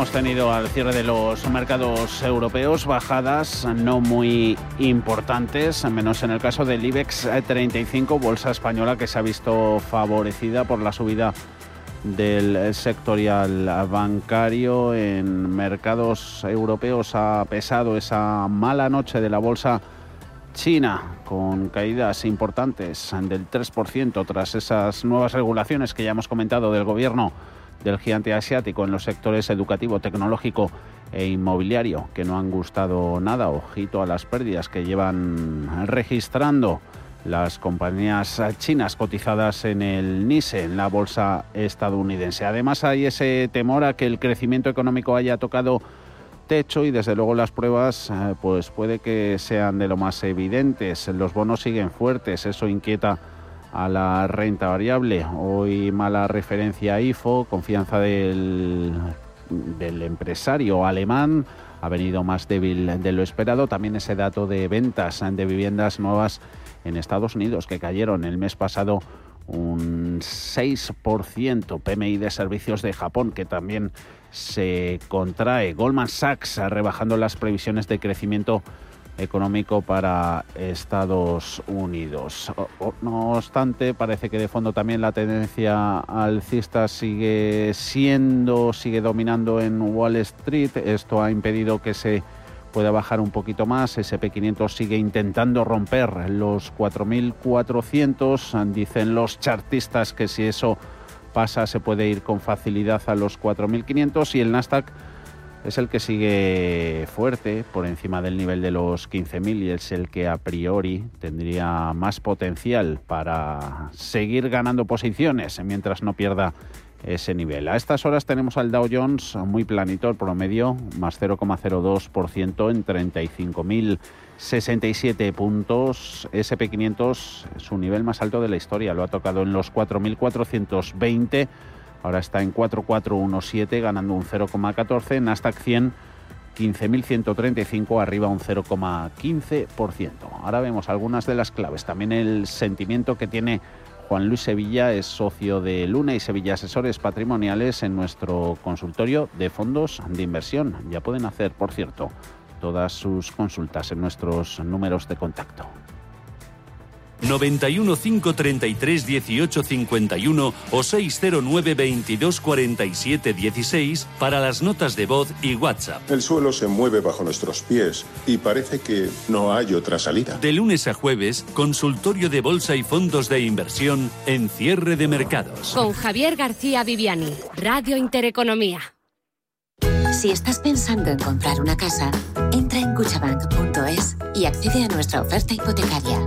Hemos tenido al cierre de los mercados europeos bajadas no muy importantes, menos en el caso del IBEX 35, bolsa española que se ha visto favorecida por la subida del sectorial bancario en mercados europeos. Ha pesado esa mala noche de la bolsa china con caídas importantes del 3% tras esas nuevas regulaciones que ya hemos comentado del gobierno del gigante asiático en los sectores educativo, tecnológico e inmobiliario, que no han gustado nada. Ojito a las pérdidas que llevan registrando las compañías chinas cotizadas en el NISE, en la bolsa estadounidense. Además hay ese temor a que el crecimiento económico haya tocado techo y desde luego las pruebas eh, pues puede que sean de lo más evidentes. Los bonos siguen fuertes, eso inquieta a la renta variable. Hoy mala referencia a IFO, confianza del, del empresario alemán, ha venido más débil de lo esperado. También ese dato de ventas de viviendas nuevas en Estados Unidos que cayeron el mes pasado un 6%. PMI de servicios de Japón que también se contrae. Goldman Sachs rebajando las previsiones de crecimiento económico para Estados Unidos. No obstante, parece que de fondo también la tendencia alcista sigue siendo, sigue dominando en Wall Street. Esto ha impedido que se pueda bajar un poquito más. SP500 sigue intentando romper los 4.400. Dicen los chartistas que si eso pasa se puede ir con facilidad a los 4.500 y el Nasdaq es el que sigue fuerte por encima del nivel de los 15.000 y es el que a priori tendría más potencial para seguir ganando posiciones mientras no pierda ese nivel. A estas horas tenemos al Dow Jones muy planito, el promedio más 0,02% en 35.067 puntos. SP500 su nivel más alto de la historia, lo ha tocado en los 4.420 Ahora está en 4,417 ganando un 0,14. Nasdaq 100 15.135 arriba un 0,15%. Ahora vemos algunas de las claves. También el sentimiento que tiene Juan Luis Sevilla es socio de Luna y Sevilla Asesores Patrimoniales en nuestro consultorio de fondos de inversión. Ya pueden hacer, por cierto, todas sus consultas en nuestros números de contacto. 91 533 18 51 o 609 22 47 16 para las notas de voz y WhatsApp. El suelo se mueve bajo nuestros pies y parece que no hay otra salida. De lunes a jueves, consultorio de bolsa y fondos de inversión en cierre de mercados. Con Javier García Viviani, Radio Intereconomía. Si estás pensando en comprar una casa, entra en cuchabank.es y accede a nuestra oferta hipotecaria.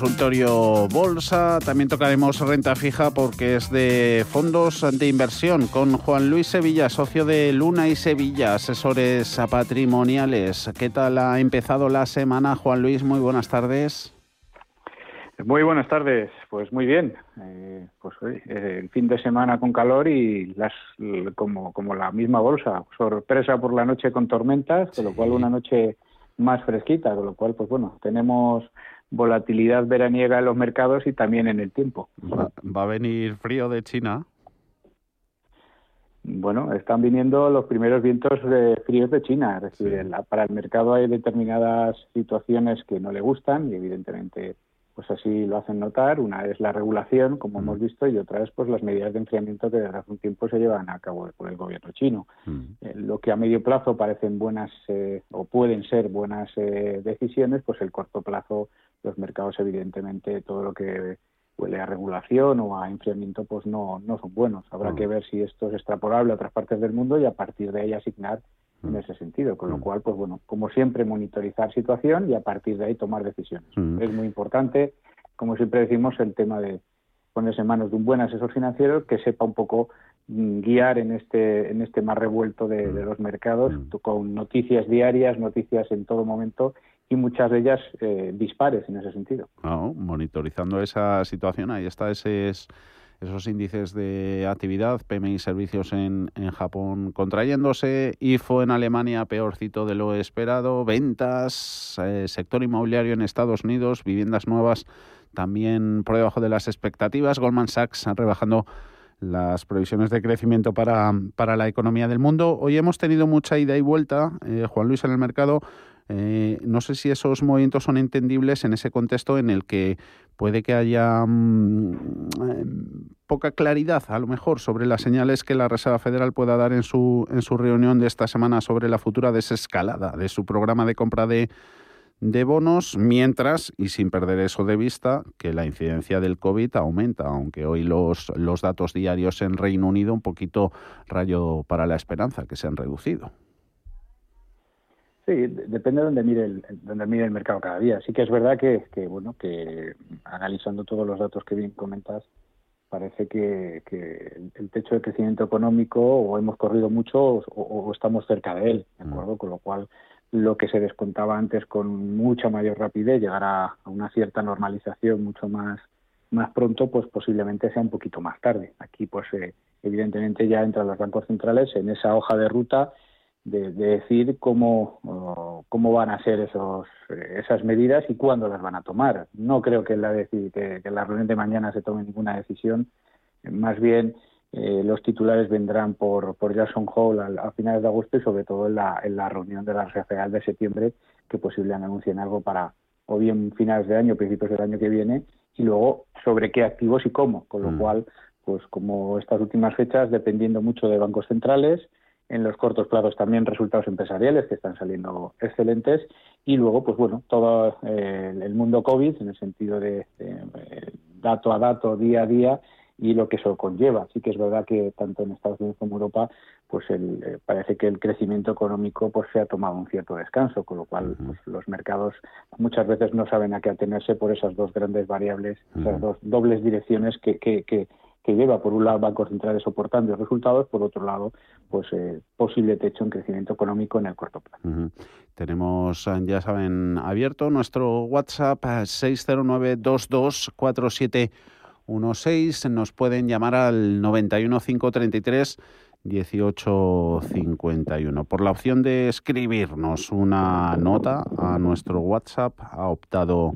Consultorio bolsa. También tocaremos renta fija porque es de fondos de inversión con Juan Luis Sevilla, socio de Luna y Sevilla, asesores patrimoniales. ¿Qué tal ha empezado la semana, Juan Luis? Muy buenas tardes. Muy buenas tardes, pues muy bien. Eh, pues eh, el fin de semana con calor y las como, como la misma bolsa, sorpresa por la noche con tormentas, con lo cual una noche más fresquita, con lo cual pues bueno, tenemos volatilidad veraniega en los mercados y también en el tiempo. ¿Va, a venir frío de China? Bueno, están viniendo los primeros vientos de fríos de China. Es decir, para el mercado hay determinadas situaciones que no le gustan y evidentemente pues así lo hacen notar. Una es la regulación, como hemos visto, y otra es pues las medidas de enfriamiento que desde hace un tiempo se llevan a cabo por el gobierno chino. Eh, lo que a medio plazo parecen buenas eh, o pueden ser buenas eh, decisiones, pues el corto plazo los mercados evidentemente todo lo que huele a regulación o a enfriamiento pues no, no son buenos. Habrá que ver si esto es extrapolable a otras partes del mundo y a partir de ahí asignar en ese sentido. Con lo cual, pues bueno, como siempre, monitorizar situación y a partir de ahí tomar decisiones. Es muy importante, como siempre decimos, el tema de ponerse en manos de un buen asesor financiero que sepa un poco mm, guiar en este en este más revuelto de, de los mercados con noticias diarias, noticias en todo momento y muchas de ellas eh, dispares en ese sentido. monitorizando esa situación, ahí está ese, esos índices de actividad, PMI servicios en, en Japón contrayéndose, IFO en Alemania peorcito de lo esperado, ventas, eh, sector inmobiliario en Estados Unidos, viviendas nuevas también por debajo de las expectativas, Goldman Sachs rebajando las previsiones de crecimiento para, para la economía del mundo. Hoy hemos tenido mucha ida y vuelta, eh, Juan Luis, en el mercado eh, no sé si esos movimientos son entendibles en ese contexto en el que puede que haya mm, em, poca claridad, a lo mejor, sobre las señales que la Reserva Federal pueda dar en su, en su reunión de esta semana sobre la futura desescalada de su programa de compra de, de bonos, mientras, y sin perder eso de vista, que la incidencia del COVID aumenta, aunque hoy los, los datos diarios en Reino Unido un poquito rayo para la esperanza, que se han reducido. Sí, depende de donde mire el, donde mire el mercado cada día. Sí que es verdad que, bueno, que analizando todos los datos que bien comentas, parece que, el techo de crecimiento económico o hemos corrido mucho o, estamos cerca de él, ¿de mm. acuerdo? Con lo cual lo que se descontaba antes con mucha mayor rapidez llegará a una cierta normalización mucho más más pronto, pues posiblemente sea un poquito más tarde. Aquí, pues eh, evidentemente ya entran los bancos centrales en esa hoja de ruta de, decir cómo, cómo van a ser esos, esas medidas y cuándo las van a tomar. No creo que, la que, que la reunión de mañana se tome ninguna decisión. Más bien, eh, los titulares vendrán por, por Jackson Hole a, finales de agosto y sobre todo en la, en la reunión de la Reserva Federal de septiembre, que posiblemente anuncien algo para o bien finales de año, principios del año que viene, y luego sobre qué activos y cómo. Con lo mm. cual, pues como estas últimas fechas, dependiendo mucho de bancos centrales, en los cortos plazos también resultados empresariales que están saliendo excelentes. Y luego pues bueno todo eh, el mundo covid en el sentido de, eh, dato a dato día a día y lo que eso conlleva. Sí que es verdad que tanto en Estados Unidos como Europa pues el, eh, parece que el crecimiento económico pues se ha tomado un cierto descanso con lo cual pues, los mercados muchas veces no saben a qué atenerse por esas dos grandes variables esas dos dobles direcciones que, que, que que lleva por un lado bancos centrales soportando resultados, por otro lado, pues eh, posible techo en crecimiento económico en el corto plazo. Tenemos, eh, ya saben, abierto nuestro WhatsApp 609224716. Eh, Nos pueden llamar al 91533 1851. Por la opción de escribirnos una nota a nuestro WhatsApp ha optado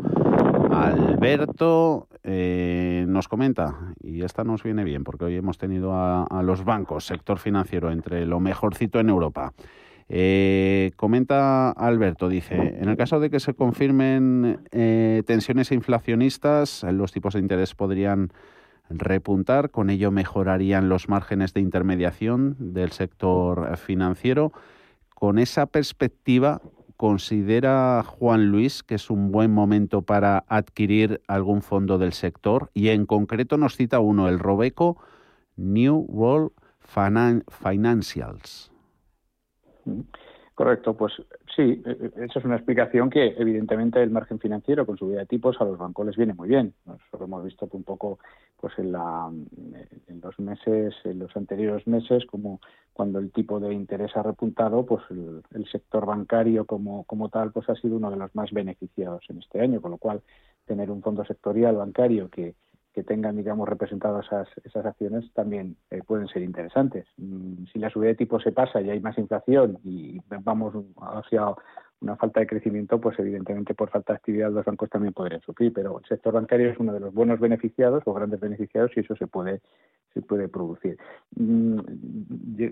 Alberto eh, nos comenta, y esta nos viene bien porque hoy hemos tenido a, los bancos, sector financiero, entre lo mejorcito en Europa. Eh, comenta Alberto, dice, en el caso de que se confirmen eh, tensiones inflacionistas, los tipos de interés podrían repuntar, con ello mejorarían los márgenes de intermediación del sector financiero. Con esa perspectiva, ¿Considera Juan Luis que es un buen momento para adquirir algún fondo del sector? Y en concreto nos cita uno, el Robeco New World Financials. Correcto, pues sí, e, e, esa es una explicación que evidentemente el margen financiero con subida de tipos a los bancos les viene muy bien. Nosotros hemos visto un poco pues en, la, en los meses, en los anteriores meses, como cuando el tipo de interés ha repuntado, pues el, el, sector bancario como, como tal pues ha sido uno de los más beneficiados en este año, con lo cual tener un fondo sectorial bancario que que tengan, digamos, representadas esas, esas acciones también eh, pueden ser interesantes. Mm, si la subida de tipo se pasa y hay más inflación y vamos hacia una falta de crecimiento, pues evidentemente por falta de actividad los bancos también podrían sufrir, pero el sector bancario es uno de los buenos beneficiados o grandes beneficiados y eso se puede se puede producir. Mm,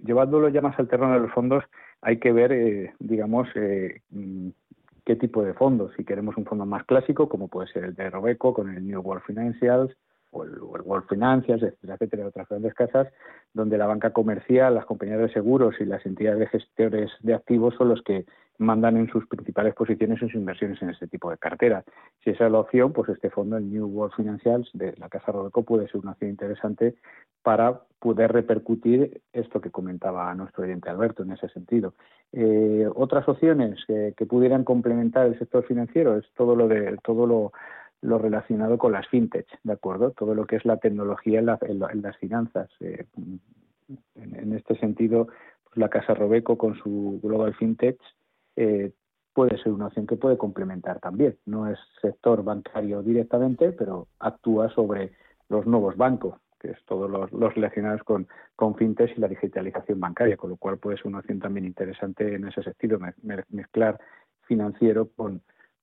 llevándolo ya más al terreno de los fondos, hay que ver, eh, digamos, eh, mm, qué tipo de fondos. Si queremos un fondo más clásico, como puede ser el de Robeco con el New World Financials, o el, World Financials, etcétera, etcétera, otras grandes casas, donde la banca comercial, las compañías de seguros y las entidades de gestores de activos son los que mandan en sus principales posiciones sus inversiones en este tipo de carteras. Si esa es la opción, pues este fondo, el New World Financials de la Casa Robeco, puede ser una opción interesante para poder repercutir esto que comentaba nuestro oyente Alberto en ese sentido. Eh, otras opciones que, que, pudieran complementar el sector financiero es todo lo de todo lo lo relacionado con las fintech, ¿de acuerdo? Todo lo que es la tecnología en, las finanzas. Eh, en, este sentido, pues la Casa Robeco con su Global Fintech eh, puede ser una opción que puede complementar también. No es sector bancario directamente, pero actúa sobre los nuevos bancos, que es todos los, relacionados con, con fintech y la digitalización bancaria, con lo cual puede ser una opción también interesante en ese sentido, mezclar financiero con,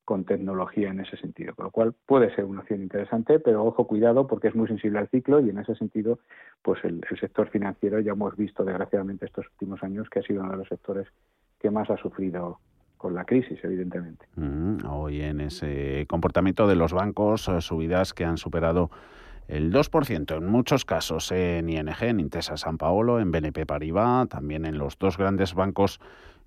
con tecnología en ese sentido, con lo cual puede ser una opción interesante, pero ojo, cuidado, porque es muy sensible al ciclo y en ese sentido, pues el, sector financiero ya hemos visto, desgraciadamente, estos últimos años que ha sido uno de los sectores que más ha sufrido con la crisis, evidentemente. Mm, hoy en ese comportamiento de los bancos, eh, subidas que han superado el 2% en muchos casos en ING, en Intesa San Paolo, en BNP Paribas, también en los dos grandes bancos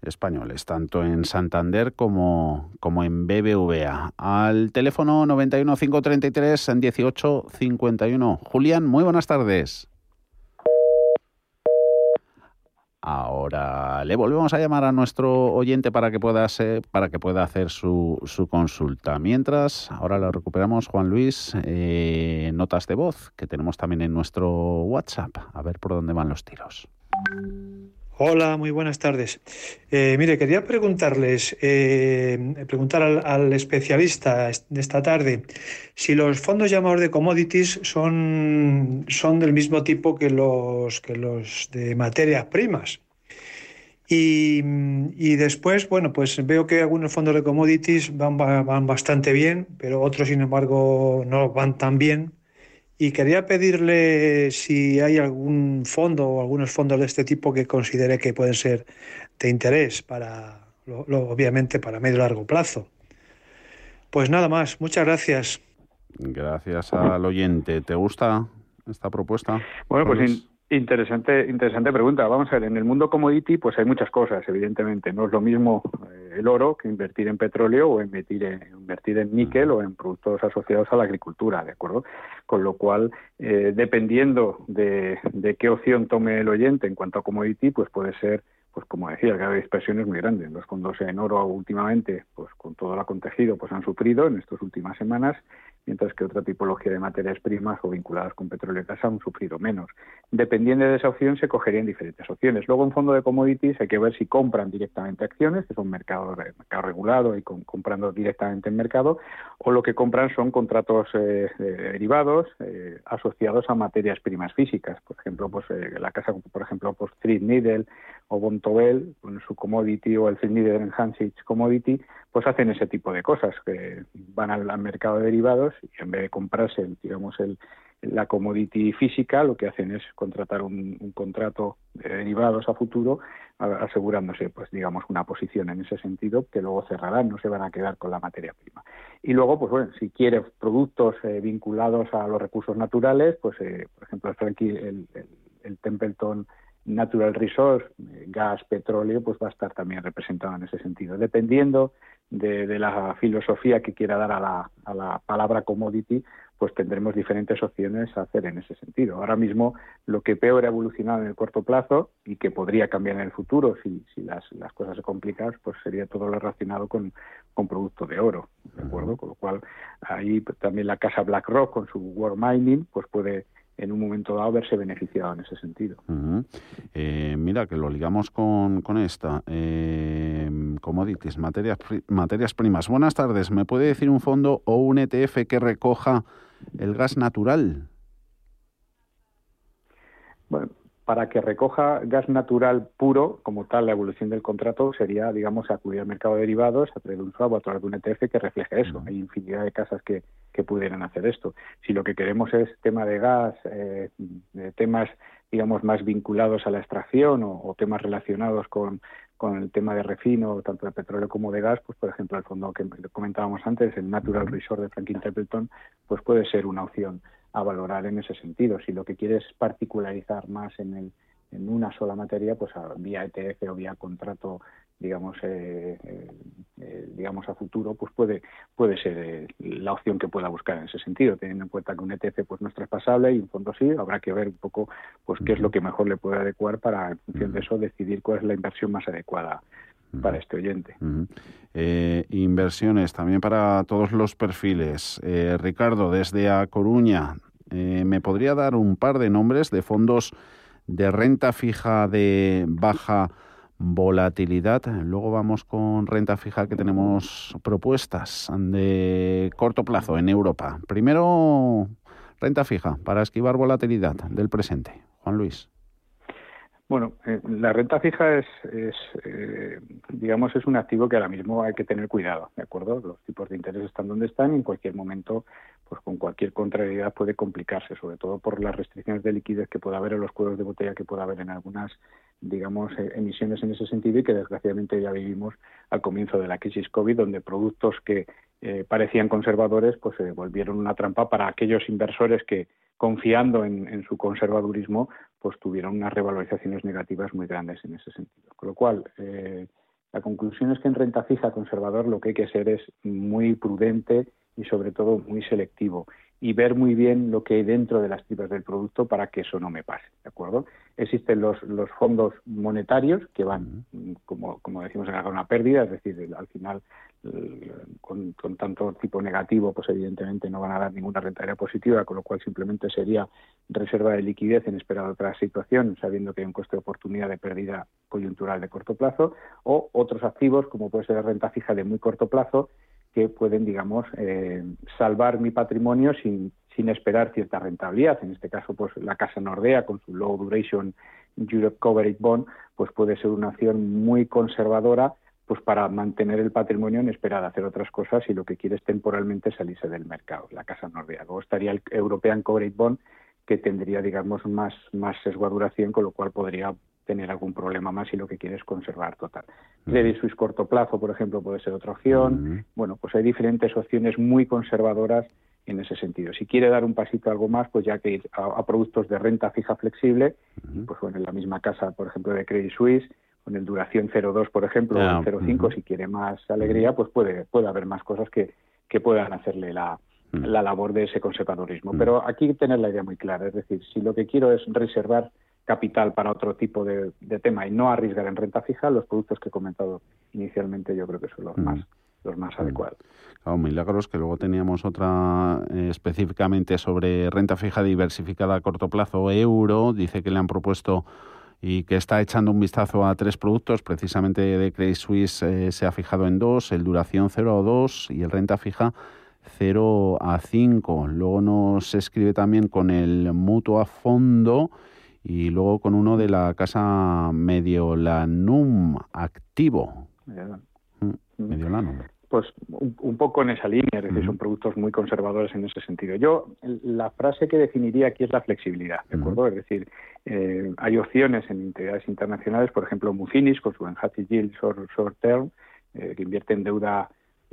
españoles, tanto en Santander como, como en BBVA. Al teléfono 91 533 en 18 51. Julián, muy buenas tardes. Ahora le volvemos a llamar a nuestro oyente para que pueda, para que pueda hacer su, su, consulta. Mientras, ahora lo recuperamos, Juan Luis, eh, notas de voz que tenemos también en nuestro WhatsApp. A ver por dónde van los tiros. Hola, muy buenas tardes. Eh, mire, quería preguntarles, eh, preguntar al, especialista de esta tarde si los fondos llamados de commodities son, son del mismo tipo que los, que los de materias primas. Y, y, después, bueno, pues veo que algunos fondos de commodities van, van bastante bien, pero otros, sin embargo, no van tan bien. Y quería pedirle si hay algún fondo o algunos fondos de este tipo que considere que pueden ser de interés para, obviamente, para medio y largo plazo. Pues nada más, muchas gracias. Gracias al oyente. ¿Te gusta esta propuesta? Bueno, pues Interesante, interesante pregunta. Vamos a ver, en el mundo commodity pues hay muchas cosas, evidentemente. No es lo mismo eh, el oro que invertir en petróleo o invertir en, invertir en níquel o en productos asociados a la agricultura, ¿de acuerdo? Con lo cual, eh, dependiendo de, de qué opción tome el oyente en cuanto a commodity, pues puede ser pues como decía, que hay dispersiones muy grandes. Los fondos en oro últimamente, pues con todo lo acontecido, pues han sufrido en estas últimas semanas mientras que otra tipología de materias primas o vinculadas con petróleo y gas han sufrido menos. Dependiendo de esa opción, se cogerían diferentes opciones. Luego, en fondo de commodities, hay que ver si compran directamente acciones, que son mercados mercado regulado y comprando directamente en mercado, o lo que compran son contratos eh, derivados eh, asociados a materias primas físicas. Por ejemplo, pues eh, la casa, por ejemplo, pues Needle o Bontobel, con su commodity, o el Needle Enhanced Commodity, pues hacen ese tipo de cosas, que van al, mercado de derivados y en vez de comprarse, digamos, el, la commodity física, lo que hacen es contratar un, contrato de derivados a futuro, asegurándose, pues digamos, una posición en ese sentido que luego cerrarán, no se van a quedar con la materia prima. Y luego, pues bueno, si quiere productos eh, vinculados a los recursos naturales, pues eh, por ejemplo, el, el, el Templeton Natural Resource, eh, gas, petróleo, pues va a estar también representado en ese sentido. Dependiendo de, la filosofía que quiera dar a la, a la, palabra commodity, pues tendremos diferentes opciones a hacer en ese sentido. Ahora mismo lo que peor ha evolucionado en el corto plazo y que podría cambiar en el futuro si, si las, las cosas se complican, pues sería todo lo relacionado con, con producto de oro, ¿de acuerdo? Con lo cual ahí también la casa BlackRock con su World Mining pues puede en un momento dado verse beneficiado en ese sentido. Eh, mira, que lo ligamos con, con esta. Eh, commodities, materias, materias primas. Buenas tardes. ¿Me puede decir un fondo o un ETF que recoja el gas natural? Bueno, para que recoja gas natural puro, como tal, la evolución del contrato sería, digamos, acudir al mercado de derivados a través de un swap o a través de un ETF que refleje eso. Hay infinidad de casas que, que pudieran hacer esto. Si lo que queremos es tema de gas, eh, temas, digamos, más vinculados a la extracción o, temas relacionados con, con el tema de refino, tanto de petróleo como de gas, pues por ejemplo el fondo que comentábamos antes, el Natural Resort de Franklin Templeton, pues puede ser una opción a valorar en ese sentido. Si lo que quieres particularizar más en, el, en una sola materia, pues vía ETF o vía contrato digamos eh, eh, eh, digamos a futuro pues puede puede ser la opción que pueda buscar en ese sentido. Teniendo en cuenta que un ETF pues no es traspasable y un fondo sí habrá que ver un poco pues qué es lo que mejor le puede adecuar para en función de eso decidir cuál es la inversión más adecuada para este oyente. inversiones también para todos los perfiles. Ricardo, desde A Coruña, ¿me podría dar un par de nombres de fondos de renta fija de baja volatilidad. Luego vamos con renta fija que tenemos propuestas de corto plazo en Europa. Primero, renta fija para esquivar volatilidad del presente. Juan Luis. Bueno, eh, la renta fija es, eh, digamos, es un activo que ahora mismo hay que tener cuidado, ¿de acuerdo? Los tipos de interés están donde están y en cualquier momento, pues con cualquier contrariedad puede complicarse, sobre todo por las restricciones de liquidez que pueda haber en los cuellos de botella que pueda haber en algunas, digamos, eh, emisiones en ese sentido y que desgraciadamente ya vivimos al comienzo de la crisis COVID, donde productos que parecían conservadores, pues se volvieron una trampa para aquellos inversores que confiando en, su conservadurismo, pues tuvieron unas revalorizaciones negativas muy grandes en ese sentido. Con lo cual, eh, la conclusión es que en renta fija conservador lo que hay que ser es muy prudente y sobre todo muy selectivo. y ver muy bien lo que hay dentro de las tripas del producto para que eso no me pase, ¿de acuerdo? Existen los, los fondos monetarios que van, como, como decimos, a una pérdida, es decir, al final con, con, tanto tipo negativo, pues evidentemente no van a dar ninguna rentabilidad positiva, con lo cual simplemente sería reserva de liquidez en espera de otra situación, sabiendo que hay un coste de oportunidad de pérdida coyuntural de corto plazo, o otros activos, como puede ser la renta fija de muy corto plazo, que pueden, digamos, eh, salvar mi patrimonio sin, sin esperar cierta rentabilidad. En este caso, pues la Casa Nordea, con su Low Duration Europe Coverage Bond, pues puede ser una acción muy conservadora pues para mantener el patrimonio en espera de hacer otras cosas y lo que quiere es temporalmente salirse del mercado, la Casa Nordea. Luego estaría el European Coverage Bond, que tendría, digamos, más, más sesgo con lo cual podría tener algún problema más y lo que quiere es conservar total. Credit Suisse corto plazo, por ejemplo, puede ser otra opción. Bueno, pues hay diferentes opciones muy conservadoras en ese sentido. Si quiere dar un pasito algo más, pues ya que ir a, productos de renta fija flexible, pues bueno, en la misma casa, por ejemplo, de Credit Suisse, con el duración 0,2, por ejemplo, o 0,5, si quiere más alegría, pues puede, puede haber más cosas que, que puedan hacerle la, la labor de ese conservadurismo. Pero aquí tener la idea muy clara, es decir, si lo que quiero es reservar capital para otro tipo de, tema y no arriesgar en renta fija, los productos que he comentado inicialmente yo creo que son los más los más adecuados. Claro, milagros que luego teníamos otra eh, específicamente sobre renta fija diversificada a corto plazo euro, dice que le han propuesto y que está echando un vistazo a tres productos, precisamente de Credit Suisse eh, se ha fijado en dos, el duración 0 a 2 y el renta fija 0 a 5. Luego nos escribe también con el mutuo a fondo y luego con uno de la casa Mediolanum activo. Mm, Mediolanum. Pues un, poco en esa línea, es decir, son productos muy conservadores en ese sentido. Yo, la frase que definiría aquí es la flexibilidad, ¿de acuerdo? Es decir, eh, hay opciones en entidades internacionales, por ejemplo, Mufinis, con su Enhanced Yield Short, Term, eh, que invierte en deuda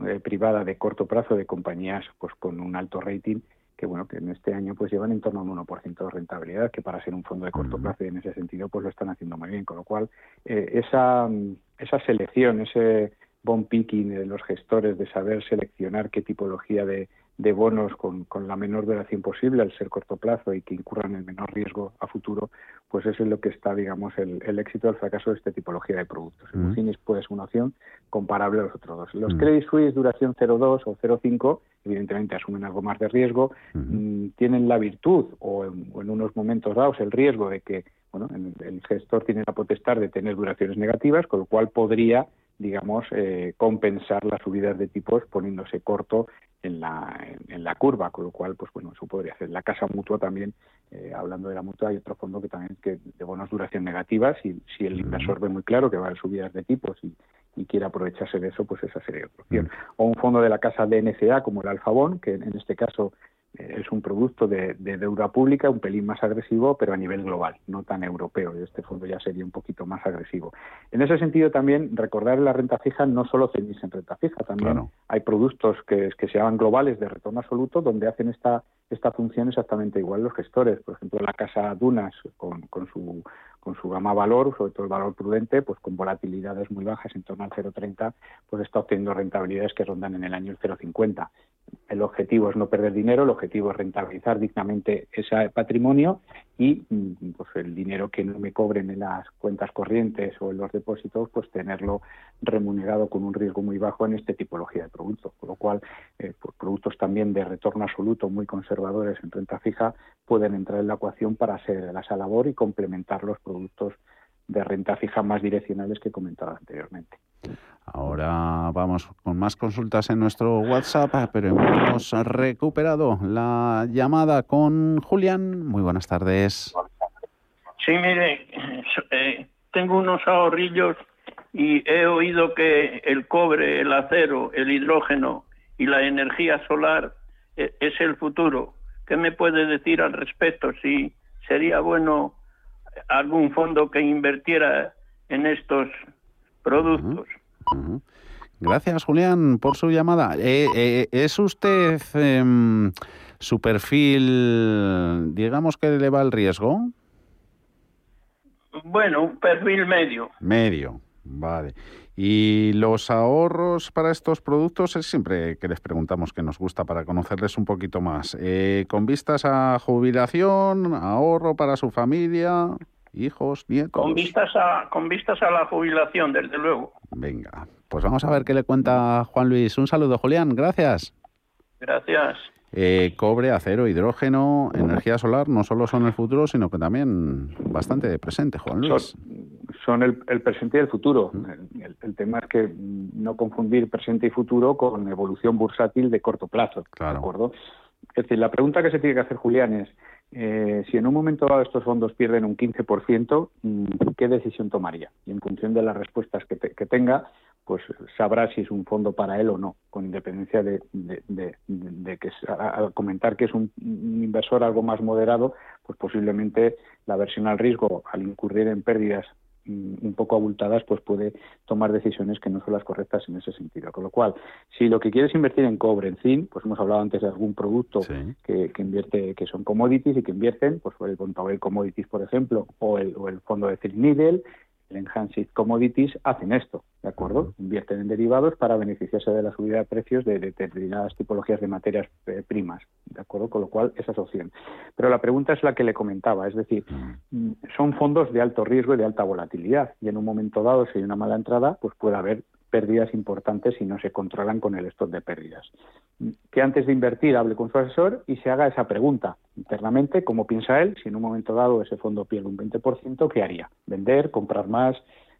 eh, privada de corto plazo de compañías pues con un alto rating que bueno que en este año pues llevan en torno a un 1% de rentabilidad que para ser un fondo de corto plazo y en ese sentido pues lo están haciendo muy bien. Con lo cual eh, esa esa selección ese bond picking de los gestores de saber seleccionar qué tipología de, de bonos con, con, la menor duración posible al ser corto plazo y que incurran el menor riesgo a futuro, pues eso es lo que está, digamos, el, el éxito o el fracaso de esta tipología de productos. El Mufinis puede ser una opción comparable a los otros dos. Los Credit Suisse duración 0,2 o 0,5, evidentemente asumen algo más de riesgo, mm, tienen la virtud o en, unos momentos dados el riesgo de que bueno, el gestor tiene la potestad de tener duraciones negativas, con lo cual podría digamos, eh, compensar las subidas de tipos poniéndose corto en la, en, la curva, con lo cual, pues bueno, eso podría hacer. La casa mutua también, eh, hablando de la mutua, hay otro fondo que también que de bonos duración negativa, si, si el inversor ve muy claro que va a haber subidas de tipos y, y quiere aprovecharse de eso, pues esa sería otra opción. O un fondo de la casa DNCA, como el Alfabón, que en este caso es un producto de, deuda pública un pelín más agresivo, pero a nivel global, no tan europeo. Y este fondo ya sería un poquito más agresivo. En ese sentido, también recordar en la renta fija no solo ceñirse en renta fija, también hay productos que, que se llaman globales de retorno absoluto, donde hacen esta, esta función exactamente igual los gestores. Por ejemplo, la casa Dunas, con, con su con su gama valor, sobre todo el valor prudente, pues con volatilidades muy bajas en torno al 0,30, pues está obteniendo rentabilidades que rondan en el año el 0,50 el objetivo es no perder dinero, el objetivo es rentabilizar dignamente ese patrimonio y mm, pues el dinero que no me cobren en las cuentas corrientes o en los depósitos, pues tenerlo remunerado con un riesgo muy bajo en este tipología de productos. Con lo cual, eh, pues productos también de retorno absoluto muy conservadores en renta fija pueden entrar en la ecuación para hacer esa labor y complementar los productos de renta fija más direccionales que he comentado anteriormente. Ahora vamos con más consultas en nuestro WhatsApp, pero hemos recuperado la llamada con Julián. Muy buenas tardes. Sí, mire, eh, tengo unos ahorrillos y he oído que el cobre, el acero, el hidrógeno y la energía solar eh, es el futuro. ¿Qué me puede decir al respecto? Si sería bueno algún fondo que invirtiera en estos productos. Gracias, Julián, por su llamada. Eh, eh, ¿Es usted em, su perfil, digamos que le va el riesgo? Bueno, un perfil medio. Medio. Vale. Y los ahorros para estos productos es siempre que les preguntamos que nos gusta para conocerles un poquito más. Eh, con vistas a jubilación, ahorro para su familia, hijos, nietos. Con vistas a, con vistas a la jubilación, desde luego. Venga, pues vamos a ver qué le cuenta Juan Luis. Un saludo, Julián. Gracias. Gracias. Eh, cobre, acero, hidrógeno, energía solar no solo son el futuro, sino que también bastante presente, Juan Luis. Son, el, presente y el futuro. El, tema es que no confundir presente y futuro con evolución bursátil de corto plazo. Claro. ¿de acuerdo? Es decir, la pregunta que se tiene que hacer, Julián, es eh, si en un momento dado estos fondos pierden un 15%, mm, ¿qué decisión tomaría? Y en función de las respuestas que, que tenga, pues sabrá si es un fondo para él o no, con independencia de, que al comentar que es un, inversor algo más moderado, pues posiblemente la versión al riesgo, al incurrir en pérdidas un poco abultadas, pues puede tomar decisiones que no son las correctas en ese sentido. Con lo cual, si lo que quieres invertir en cobre, en zinc, pues hemos hablado antes de algún producto que, invierte, que son commodities y que invierten, pues el Contable Commodities, por ejemplo, o el, o el fondo de zinc Needle, Enhanced Commodities hacen esto, ¿de acuerdo? Invierten en derivados para beneficiarse de la subida de precios de determinadas tipologías de materias eh, primas, ¿de acuerdo? Con lo cual, esa es opción. Pero la pregunta es la que le comentaba, es decir, mm, son fondos de alto riesgo y de alta volatilidad, y en un momento dado, si hay una mala entrada, pues puede haber pérdidas importantes si no se controlan con el stock de pérdidas. Que antes de invertir hable con su asesor y se haga esa pregunta internamente, cómo piensa él, si en un momento dado ese fondo pierde un 20%, ¿qué haría? ¿Vender, comprar más,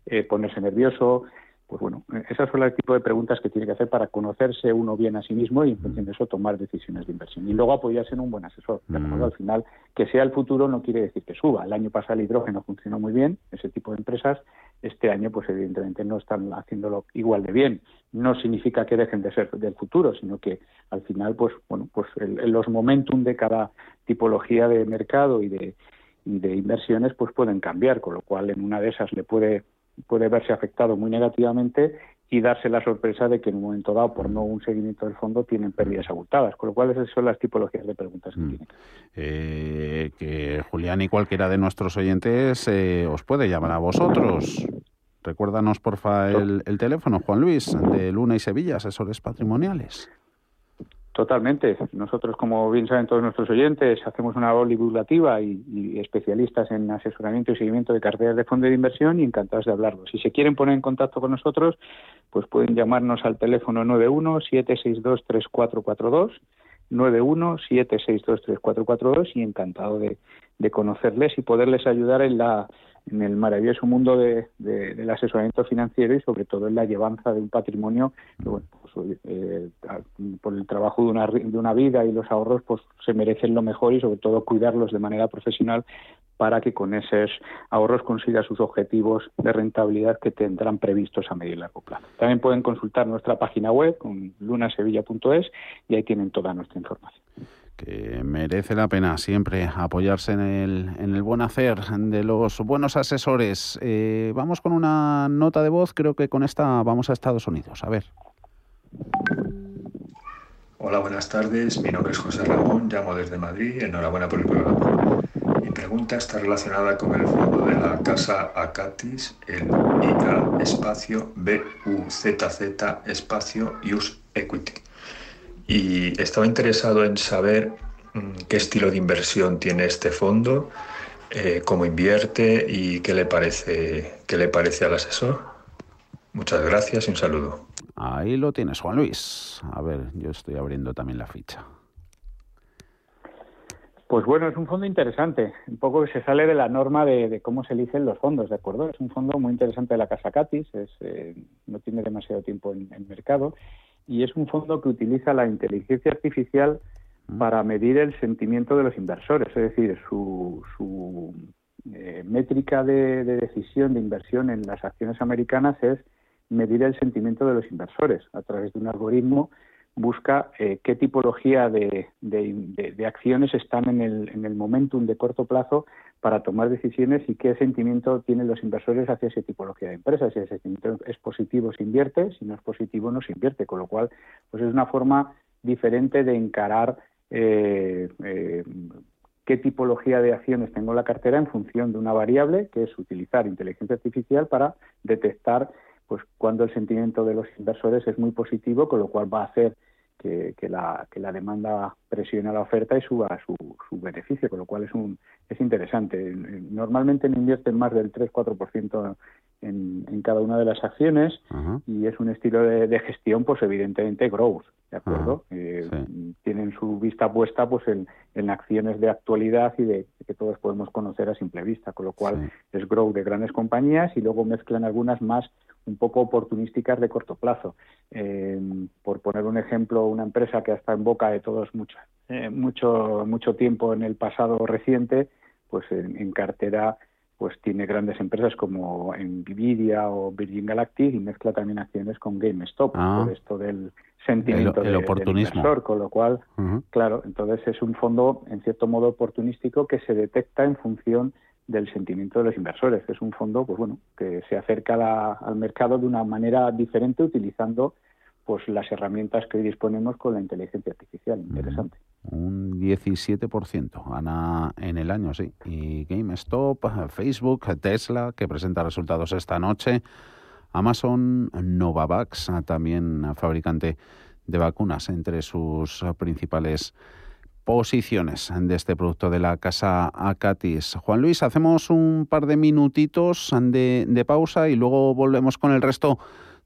eh, ponerse nervioso? Pues bueno, esas son el tipo de preguntas que tiene que hacer para conocerse uno bien a sí mismo y en función de eso tomar decisiones de inversión. Y luego apoyarse en un buen asesor. Al final, que sea el futuro no quiere decir que suba. El año pasado el hidrógeno funcionó muy bien, ese tipo de empresas, este año pues evidentemente no están haciéndolo igual de bien. No significa que dejen de ser del futuro, sino que al final pues bueno pues los momentum de cada tipología de mercado y de y de inversiones pues pueden cambiar, con lo cual en una de esas le puede puede verse afectado muy negativamente y darse la sorpresa de que en un momento dado, por no un seguimiento del fondo, tienen pérdidas abultadas. Con lo cual, esas son las tipologías de preguntas que mm. tienen. Eh, que Julián y cualquiera de nuestros oyentes eh, os puede llamar a vosotros. Recuérdanos, porfa, el, el teléfono, Juan Luis, de Luna y Sevilla, asesores patrimoniales. Totalmente. Nosotros, como bien saben todos nuestros oyentes, hacemos una labor divulgativa y, especialistas en asesoramiento y seguimiento de carteras de fondo de inversión y encantados de hablarlo. Si se quieren poner en contacto con nosotros, pues pueden llamarnos al teléfono 91 762 3442 91 762 3442 y encantado de, de conocerles y poderles ayudar en la en el maravilloso mundo de, del asesoramiento financiero y sobre todo en la llevanza de un patrimonio que, pues, eh, por el trabajo de una, de una vida y los ahorros pues se merecen lo mejor y sobre todo cuidarlos de manera profesional para que con esos ahorros consiga sus objetivos de rentabilidad que tendrán previstos a medio y largo plazo. También pueden consultar nuestra página web con lunasevilla.es y ahí tienen toda nuestra información que merece la pena siempre apoyarse en el, en el buen hacer de los buenos asesores. Eh, vamos con una nota de voz, creo que con esta vamos a Estados Unidos. A ver. Hola, buenas tardes. Mi nombre es José Ramón, llamo desde Madrid. Enhorabuena por el programa. Mi pregunta está relacionada con el fondo de la casa Acatis, el IA espacio BUZZ espacio Use Equity y estaba interesado en saber mm, qué estilo de inversión tiene este fondo, eh, cómo invierte y qué le parece, qué le parece al asesor. Muchas gracias y un saludo. Ahí lo tienes, Juan Luis. A ver, yo estoy abriendo también la ficha. Pues bueno, es un fondo interesante, un poco que se sale de la norma de, cómo se eligen los fondos, ¿de acuerdo? Es un fondo muy interesante de la Casa Catis, es, eh, no tiene demasiado tiempo en el mercado y es un fondo que utiliza la inteligencia artificial mm. para medir el sentimiento de los inversores, es decir, su, su eh, métrica de, decisión de inversión en las acciones americanas es medir el sentimiento de los inversores a través de un algoritmo busca eh, qué tipología de, acciones están en el, en el momentum de corto plazo para tomar decisiones y qué sentimiento tienen los inversores hacia esa tipología de empresas. Si ese sentimiento es positivo, se invierte, si no es positivo, no se invierte. Con lo cual, pues es una forma diferente de encarar eh, eh, qué tipología de acciones tengo en la cartera en función de una variable que es utilizar inteligencia artificial para detectar pues cuando el sentimiento de los inversores es muy positivo, con lo cual va a hacer que, la, que la demanda presione a la oferta y suba su, su beneficio, con lo cual es, un, es interesante. Normalmente no invierten más del 3-4% en, en, cada una de las acciones y es un estilo de, gestión, pues evidentemente growth, ¿de acuerdo? Eh, tienen su vista puesta pues en, en, acciones de actualidad y de que todos podemos conocer a simple vista, con lo cual es growth de grandes compañías y luego mezclan algunas más un poco oportunísticas de corto plazo. Eh, por poner un ejemplo, una empresa que estado en boca de todos mucho, eh, mucho, mucho tiempo en el pasado reciente, pues en, cartera pues tiene grandes empresas como Nvidia o Virgin Galactic y mezcla también acciones con GameStop ah. por esto del sentimiento el, oportunismo. Del con lo cual, claro, entonces es un fondo en cierto modo oportunístico que se detecta en función del sentimiento de los inversores. Es un fondo, pues bueno, que se acerca al mercado de una manera diferente utilizando pues las herramientas que hoy disponemos con la inteligencia artificial. Interesante. Un 17%, Ana, en el año, sí. Y GameStop, Facebook, Tesla, que presenta resultados esta noche. Amazon, Novavax, también fabricante de vacunas, entre sus principales posiciones de este producto de la casa Acatis. Juan Luis, hacemos un par de minutitos de, de pausa y luego volvemos con el resto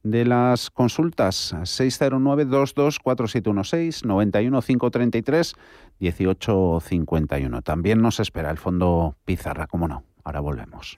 de las consultas 609-224716, 91-533-1851. También nos espera el fondo Pizarra, como no. Ahora volvemos.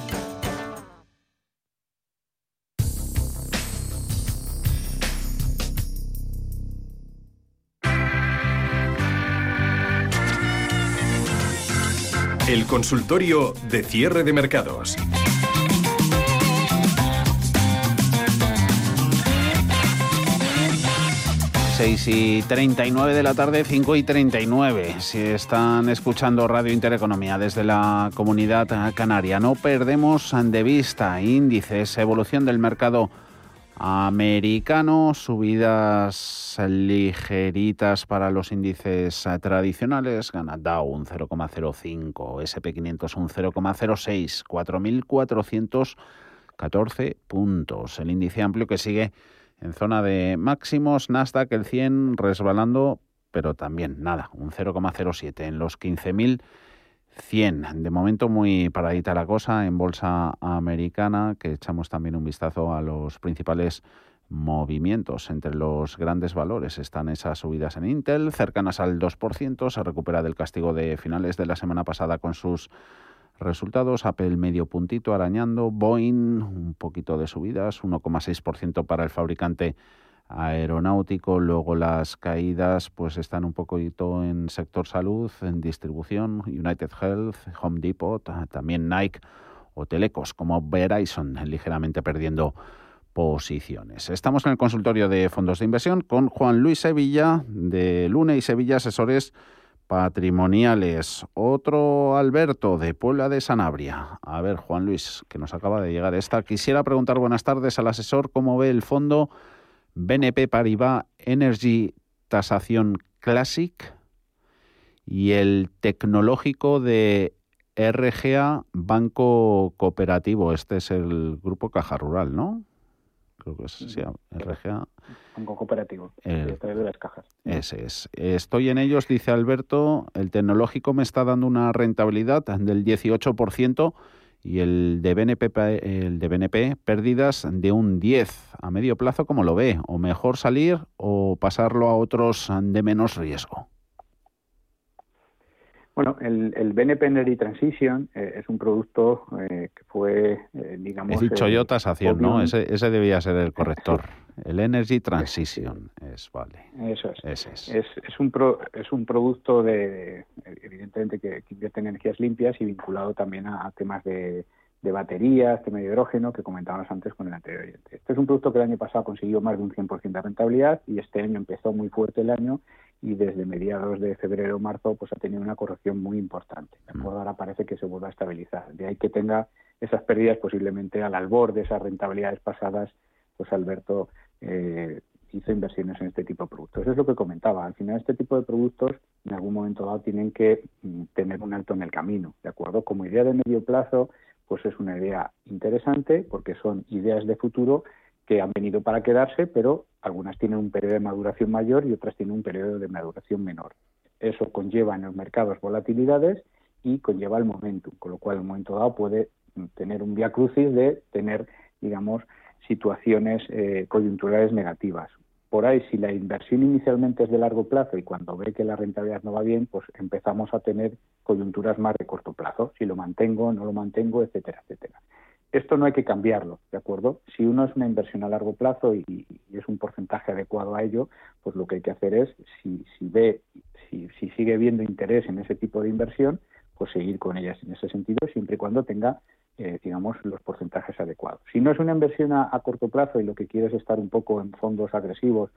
El consultorio de cierre de mercados. Y 39 de la tarde, 5 y 39. Si están escuchando Radio Intereconomía desde la comunidad canaria, no perdemos de vista índices, evolución del mercado americano, subidas ligeritas para los índices tradicionales, gana un 0,05, SP500 un 0,06, 4.414 puntos. El índice amplio que sigue en zona de máximos, Nasdaq el 100 resbalando, pero también nada, un 0,07 en los 15.000. 100. De momento muy paradita la cosa en bolsa americana, que echamos también un vistazo a los principales movimientos entre los grandes valores. Están esas subidas en Intel, cercanas al 2%, se recupera del castigo de finales de la semana pasada con sus resultados. Apple medio puntito arañando, Boeing un poquito de subidas, 1,6% para el fabricante aeronáutico. Luego las caídas pues están un poquito en sector salud, en distribución, United Health, Home Depot, también Nike o Telecos como Verizon ligeramente perdiendo posiciones. Estamos en el consultorio de fondos de inversión con Juan Luis Sevilla de Lune y Sevilla Asesores Patrimoniales. Otro Alberto de Puebla de Sanabria. A ver, Juan Luis, que nos acaba de llegar esta. Quisiera preguntar buenas tardes al asesor cómo ve el fondo BNP Paribas Energy Tasación Classic y el tecnológico de RGA Banco Cooperativo. Este es el grupo Caja Rural, ¿no? Creo que es RGA. Banco Cooperativo. El, de las cajas. Ese es. Estoy en ellos, dice Alberto. El tecnológico me está dando una rentabilidad del 18% y el de BNP, el de BNP pérdidas de un 10 a medio plazo, como lo ve? ¿O mejor salir o pasarlo a otros de menos riesgo? Bueno, el, el BNP Energy Transition eh, es un producto eh, que fue, eh, digamos... He dicho yo tasación, ¿no? Ese, ese debía ser el corrector. El Energy Transition es, vale. Eso es. es. es. un, es un producto de, evidentemente, que, invierte en energías limpias y vinculado también a, temas de, de baterías, tema de hidrógeno, que comentábamos antes con el anterior Este es un producto que el año pasado consiguió más de un 100% de rentabilidad y este año empezó muy fuerte el año y desde mediados de febrero o marzo pues ha tenido una corrección muy importante. Mm. Ahora parece que se vuelve a estabilizar. De ahí que tenga esas pérdidas posiblemente al albor de esas rentabilidades pasadas, pues Alberto eh, hizo inversiones en este tipo de productos. Eso es lo que comentaba. Al final este tipo de productos en algún momento dado tienen que mm, tener un alto en el camino, ¿de acuerdo? Como idea de medio plazo, pues es una idea interesante porque son ideas de futuro que han venido para quedarse, pero algunas tienen un periodo de maduración mayor y otras tienen un periodo de maduración menor. Eso conlleva en los mercados volatilidades y conlleva el momentum, con lo cual en un momento dado puede tener un vía crucis de tener, digamos, situaciones eh, coyunturales negativas. Por ahí, si la inversión inicialmente es de largo plazo y cuando ve que la rentabilidad no va bien, pues empezamos a tener coyunturas más de corto plazo. Si lo mantengo, no lo mantengo, etcétera, etcétera. Esto no hay que cambiarlo, ¿de acuerdo? Si uno es una inversión a largo plazo y, es un porcentaje adecuado a ello, pues lo que hay que hacer es, si, si ve, si, sigue viendo interés en ese tipo de inversión, pues seguir con ellas en ese sentido, siempre y cuando tenga, eh, digamos, los porcentajes adecuados. Si no es una inversión a, corto plazo y lo que quiere es estar un poco en fondos agresivos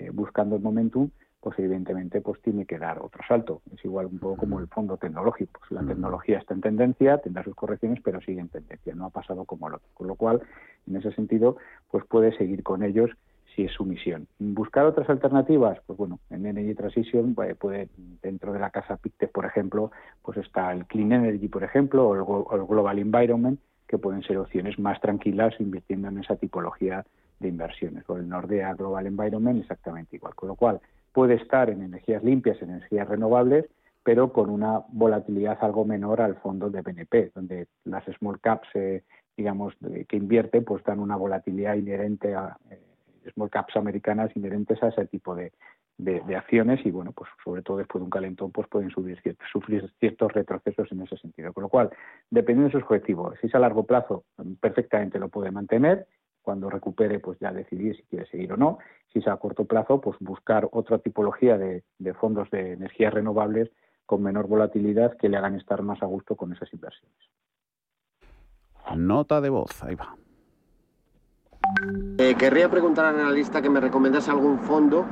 eh, buscando el momentum, pues evidentemente pues tiene que dar otro salto. Es igual un poco como el fondo tecnológico. Pues la tecnología está en tendencia, tendrá sus correcciones, pero sigue en tendencia, no ha pasado como el otro. Con lo cual, en ese sentido, pues puede seguir con ellos si es su misión. Buscar otras alternativas, pues bueno, en Energy Transition puede, dentro de la casa Pictet, por ejemplo, pues está el Clean Energy, por ejemplo, o el, Global Environment, que pueden ser opciones más tranquilas invirtiendo en esa tipología de inversiones. O el Nordea Global Environment exactamente igual. Con lo cual, puede estar en energías limpias, en energías renovables, pero con una volatilidad algo menor al fondo de BNP, donde las small caps, eh, digamos, que invierten, pues dan una volatilidad inherente a eh, small caps americanas inherentes a ese tipo de, acciones y, bueno, pues sobre todo después de un calentón, pues pueden subir sufrir ciertos retrocesos en ese sentido. Con lo cual, dependiendo de sus objetivos, si es a largo plazo, perfectamente lo puede mantener cuando recupere, pues ya decidir si quiere seguir o no. Si es a corto plazo, pues buscar otra tipología de, fondos de energías renovables con menor volatilidad que le hagan estar más a gusto con esas inversiones. Nota de voz, ahí va. Eh, querría preguntar al analista que me recomendase algún fondo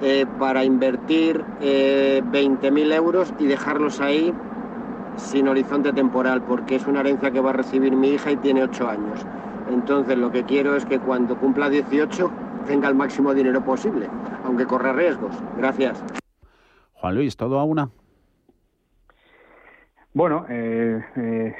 eh, para invertir eh, 20.000 euros y dejarlos ahí sin horizonte temporal, porque es una herencia que va a recibir mi hija y tiene 8 años. Entonces lo que quiero es que cuando cumpla 18 tenga el máximo dinero posible, aunque corra riesgos. Gracias. Juan Luis, ¿todo a una? Bueno, eh, eh,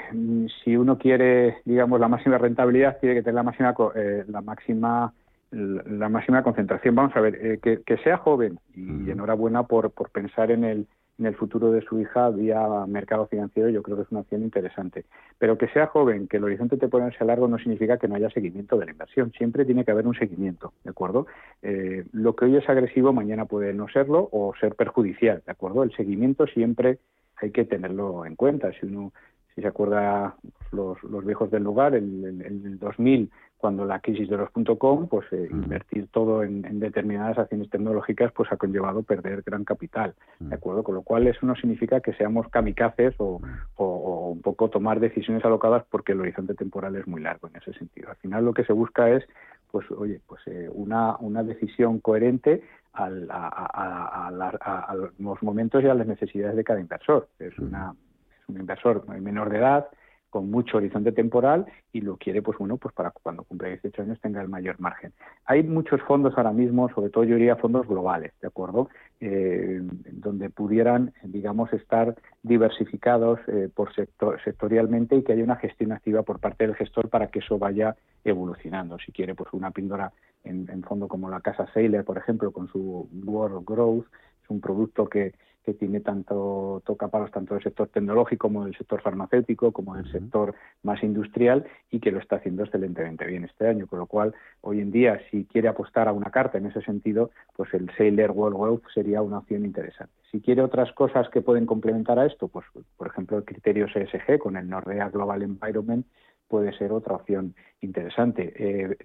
si uno quiere, digamos, la máxima rentabilidad, tiene que tener la máxima, eh, la máxima, la máxima concentración. Vamos a ver, que, sea joven y enhorabuena por, por pensar en el, en el futuro de su hija vía mercado financiero, yo creo que es una opción interesante. Pero que sea joven, que el horizonte temporal sea largo, no significa que no haya seguimiento de la inversión. Siempre tiene que haber un seguimiento, ¿de acuerdo? Eh, lo que hoy es agresivo, mañana puede no serlo o ser perjudicial, ¿de acuerdo? El seguimiento siempre hay que tenerlo en cuenta. Si uno si se acuerda los, viejos del lugar, en el, 2000 cuando la crisis de los .com, pues eh, invertir todo en, determinadas acciones tecnológicas pues ha conllevado perder gran capital, ¿de acuerdo? Con lo cual eso no significa que seamos kamikazes o, un poco tomar decisiones alocadas porque el horizonte temporal es muy largo en ese sentido. Al final lo que se busca es, pues oye, pues eh, una, una decisión coherente al, a, a, los momentos y a las necesidades de cada inversor. Es una es un inversor menor de edad con mucho horizonte temporal y lo quiere, pues bueno, pues para cuando cumpla 18 años tenga el mayor margen. Hay muchos fondos ahora mismo, sobre todo yo diría fondos globales, ¿de acuerdo? Eh, donde pudieran, digamos, estar diversificados eh, por sector, sectorialmente y que haya una gestión activa por parte del gestor para que eso vaya evolucionando. Si quiere, pues una píldora en, en fondo como la Casa Sailor, por ejemplo, con su World Growth, es un producto que que tiene tanto toca palos tanto del sector tecnológico como del sector farmacéutico como del sector más industrial y que lo está haciendo excelentemente bien este año. Con lo cual hoy en día si quiere apostar a una carta en ese sentido pues el Sailor World Wealth sería una opción interesante. Si quiere otras cosas que pueden complementar a esto pues por ejemplo el criterio CSG con el Nordea Global Environment puede ser otra opción interesante. Eh,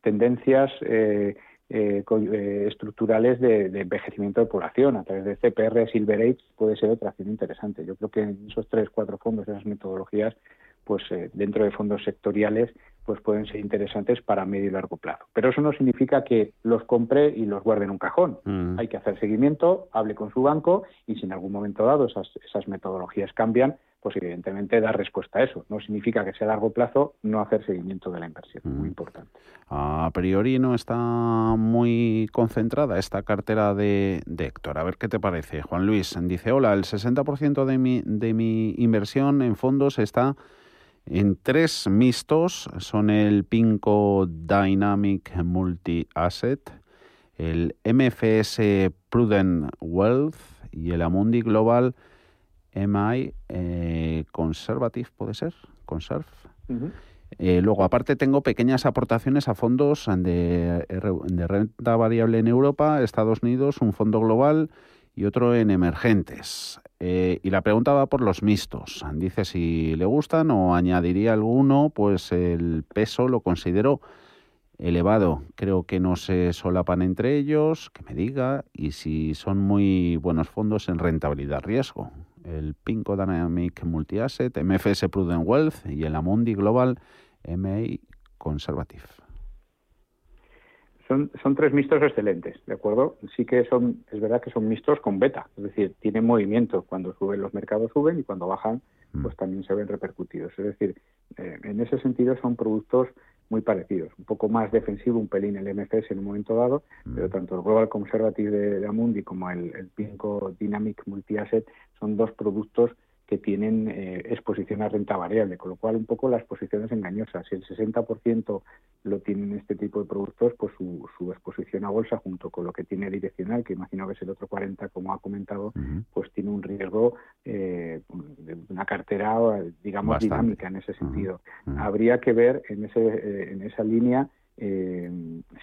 tendencias eh, eh, eh, estructurales de, envejecimiento de población a través de CPR, Silver Age, puede ser otra acción interesante. Yo creo que en esos tres, cuatro fondos, esas metodologías, pues eh, dentro de fondos sectoriales, pues pueden ser interesantes para medio y largo plazo. Pero eso no significa que los compre y los guarde en un cajón. Mm. Hay que hacer seguimiento, hable con su banco y si en algún momento dado esas, esas metodologías cambian, pues evidentemente dar respuesta a eso. No significa que sea a largo plazo no hacer seguimiento de la inversión, muy mm. importante. A priori no está muy concentrada esta cartera de, Héctor. A ver qué te parece. Juan Luis dice, hola, el 60% de mi, de mi inversión en fondos está en tres mixtos. Son el Pinco Dynamic Multi Asset, el MFS Prudent Wealth y el Amundi Global MI eh, Conservative, ¿puede ser? Conserve. Eh, luego, aparte, tengo pequeñas aportaciones a fondos de, de, renta variable en Europa, Estados Unidos, un fondo global y otro en emergentes. Eh, y la pregunta va por los mixtos. Dice si le gustan o añadiría alguno, pues el peso lo considero elevado. Creo que no se solapan entre ellos, que me diga, y si son muy buenos fondos en rentabilidad riesgo el Pinco Dynamic Multi-Asset, MFS Prudent Wealth y el Amundi Global MA Conservative. Son, son tres mixtos excelentes, ¿de acuerdo? Sí que son, es verdad que son mixtos con beta, es decir, tienen movimiento. Cuando suben los mercados suben y cuando bajan, mm. pues también se ven repercutidos. Es decir, eh, en ese sentido son productos muy parecidos. Un poco más defensivo, un pelín el MFS en un momento dado, mm. pero tanto el Global Conservative de, Amundi como el, el Pinco Dynamic Multi-Asset son dos productos que tienen eh, exposición a renta variable, con lo cual un poco la exposición es engañosa. Si el 60% lo tienen este tipo de productos, pues su, su, exposición a bolsa junto con lo que tiene direccional, que imagino que es el otro 40, como ha comentado, pues tiene un riesgo eh, de una cartera, digamos, dinámica en ese sentido. Habría que ver en, ese, eh, en esa línea eh,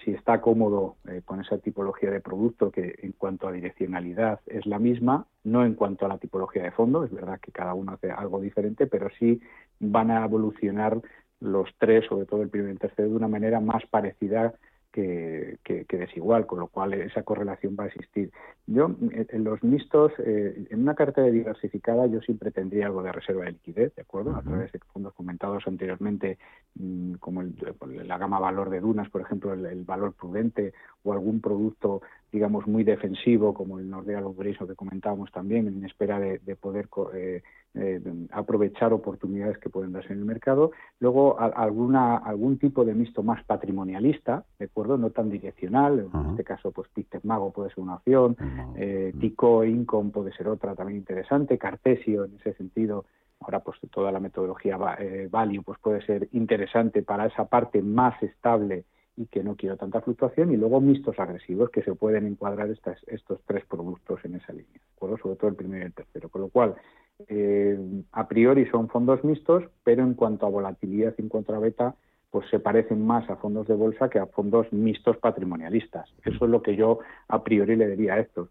si está cómodo eh, con esa tipología de producto que en cuanto a direccionalidad es la misma, no en cuanto a la tipología de fondo, es verdad que cada uno hace algo diferente, pero sí van a evolucionar los tres, sobre todo el primero y el tercero, de una manera más parecida que, desigual, con lo cual esa correlación va a existir. Yo, en los mixtos, eh, en una cartera diversificada, yo siempre tendría algo de reserva de liquidez, ¿de acuerdo? A través de fondos comentados anteriormente, mm, como la gama valor de Dunas, por ejemplo, el, valor prudente o algún producto, digamos, muy defensivo, como el Nordea Longreso que comentábamos también, en espera de, poder eh, eh, aprovechar oportunidades que pueden darse en el mercado. Luego, alguna, algún tipo de mixto más patrimonialista, ¿de acuerdo? No tan direccional, en este caso, pues Pictet Mago puede ser una opción, eh, Tico Income puede ser otra también interesante, Cartesio en ese sentido, ahora pues toda la metodología eh, Value pues puede ser interesante para esa parte más estable y que no quiero tanta fluctuación, y luego mixtos agresivos, que se pueden encuadrar estas, estos tres productos en esa línea, sobre todo el primero y el tercero. Con lo cual, eh, a priori son fondos mixtos, pero en cuanto a volatilidad en cuanto a beta, pues se parecen más a fondos de bolsa que a fondos mixtos patrimonialistas. Eso es lo que yo a priori le diría a esto,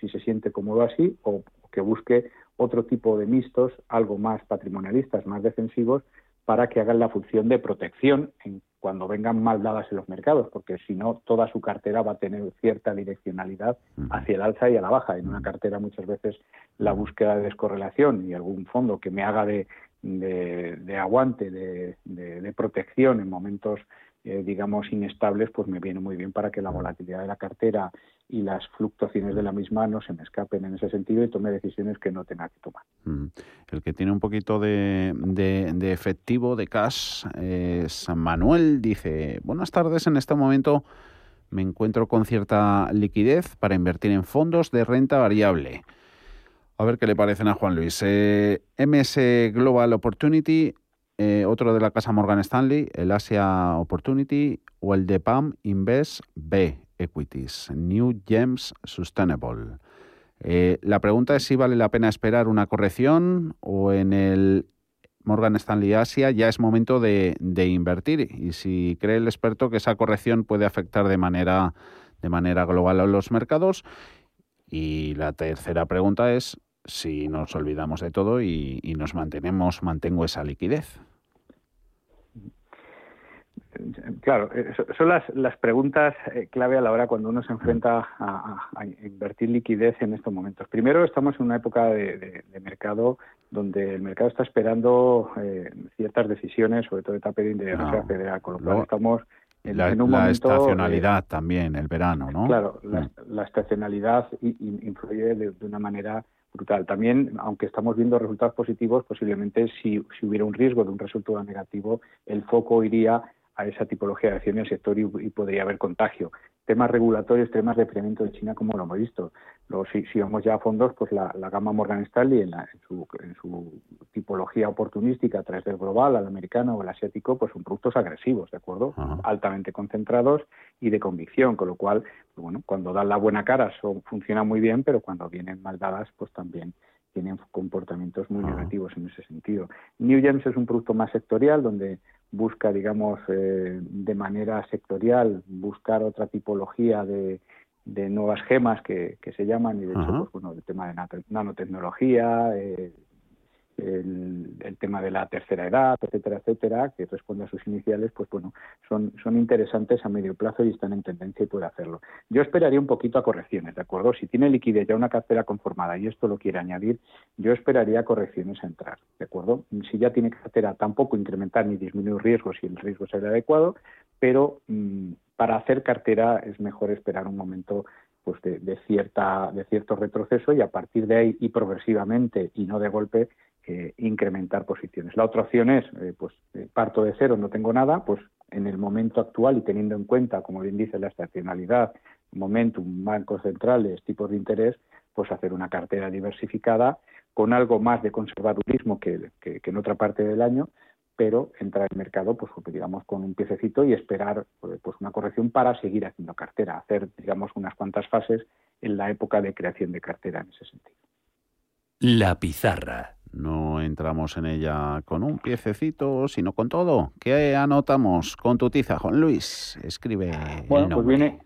si se siente cómodo así o que busque otro tipo de mixtos, algo más patrimonialistas, más defensivos, para que hagan la función de protección en cuando vengan mal dadas en los mercados, porque si no, toda su cartera va a tener cierta direccionalidad hacia el alza y a la baja. En una cartera muchas veces la búsqueda de descorrelación y algún fondo que me haga de, de, aguante, de, de, protección en momentos, eh, digamos, inestables, pues me viene muy bien para que la volatilidad de la cartera y las fluctuaciones de la misma no se me escapen en ese sentido y tome decisiones que no tenga que tomar. Mm. El que tiene un poquito de, de, efectivo, de cash, es Manuel. Dice, buenas tardes, en este momento me encuentro con cierta liquidez para invertir en fondos de renta variable. A ver qué le parecen a Juan Luis. Eh, MS Global Opportunity, eh, otro de la casa Morgan Stanley, el Asia Opportunity o el de PAM Invest B Equities, New Gems Sustainable. Eh, la pregunta es si vale la pena esperar una corrección o en el Morgan Stanley Asia ya es momento de, de, invertir y si cree el experto que esa corrección puede afectar de manera, de manera global a los mercados. Y la tercera pregunta es si nos olvidamos de todo y, nos mantenemos, mantengo esa liquidez. Claro, eh, son las, las preguntas eh, clave a la hora cuando uno se enfrenta a, invertir liquidez en estos momentos. Primero, estamos en una época de, mercado donde el mercado está esperando eh, ciertas decisiones, sobre todo de tapering de la Reserva Federal, con lo cual estamos en, la, un momento... La estacionalidad también, el verano, ¿no? Claro, la, mm. estacionalidad influye de una manera brutal. También, aunque estamos viendo resultados positivos, posiblemente si, si hubiera un riesgo de un resultado negativo, el foco iría a esa tipología de acciones del sector y, podría haber contagio. Temas regulatorios, temas de enfriamiento de China, como lo hemos visto. Luego, si, si vamos ya a fondos, pues la, gama Morgan Stanley en, su, en, su, tipología oportunística a través del global, al americano o el asiático, pues son productos agresivos, ¿de acuerdo? Altamente concentrados y de convicción, con lo cual, pues bueno, cuando dan la buena cara son, funciona muy bien, pero cuando vienen mal dadas, pues también tienen comportamientos muy negativos en ese sentido. New Gems es un producto más sectorial donde busca, digamos, eh, de manera sectorial, buscar otra tipología de, de nuevas gemas que, que, se llaman y de hecho, pues, bueno, el tema de nanotecnología, eh, el, tema de la tercera edad, etcétera, etcétera, que responde a sus iniciales, pues bueno, son, son interesantes a medio plazo y están en tendencia y puede hacerlo. Yo esperaría un poquito a correcciones, ¿de acuerdo? Si tiene liquidez ya una cartera conformada y esto lo quiere añadir, yo esperaría correcciones a entrar, ¿de acuerdo? Si ya tiene cartera, tampoco incrementar ni disminuir riesgos si el riesgo es el adecuado, pero mm, para hacer cartera es mejor esperar un momento pues de, cierta de cierto retroceso y a partir de ahí y progresivamente y no de golpe incrementar posiciones. La otra opción es, eh, pues eh, parto de cero, no tengo nada, pues en el momento actual y teniendo en cuenta, como bien dice, la estacionalidad, momentum, bancos centrales, tipos de interés, pues hacer una cartera diversificada con algo más de conservadurismo que, en otra parte del año, pero entrar al mercado, pues digamos, con un piececito y esperar pues una corrección para seguir haciendo cartera, hacer, digamos, unas cuantas fases en la época de creación de cartera en ese sentido. La pizarra no entramos en ella con un piececito, sino con todo. ¿Qué anotamos con tu tiza, Juan Luis? Escribe. Bueno, pues viene,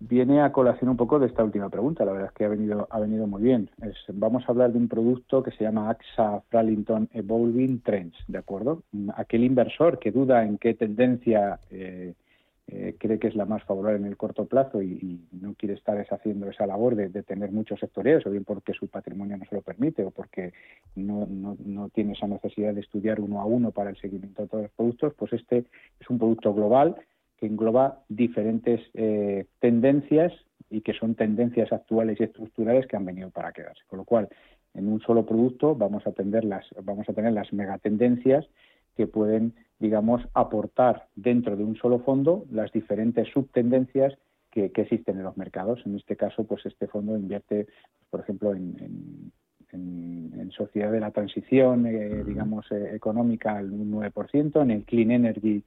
viene a colación un poco de esta última pregunta. La verdad es que ha venido, ha venido muy bien. vamos a hablar de un producto que se llama AXA Fralington Evolving Trends, ¿de acuerdo? Aquel inversor que duda en qué tendencia eh, eh, cree que es la más favorable en el corto plazo y, no quiere estar haciendo esa labor de, tener muchos sectoriales, o bien porque su patrimonio no se lo permite o porque no, no, tiene esa necesidad de estudiar uno a uno para el seguimiento de todos los productos, pues este es un producto global que engloba diferentes eh, tendencias y que son tendencias actuales y estructurales que han venido para quedarse. Con lo cual, en un solo producto vamos a, las, vamos a tener las megatendencias que pueden digamos, aportar dentro de un solo fondo las diferentes subtendencias que, existen en los mercados. En este caso, pues este fondo invierte, por ejemplo, en, sociedad de la transición, eh, digamos, eh, económica al 9%, en el clean energy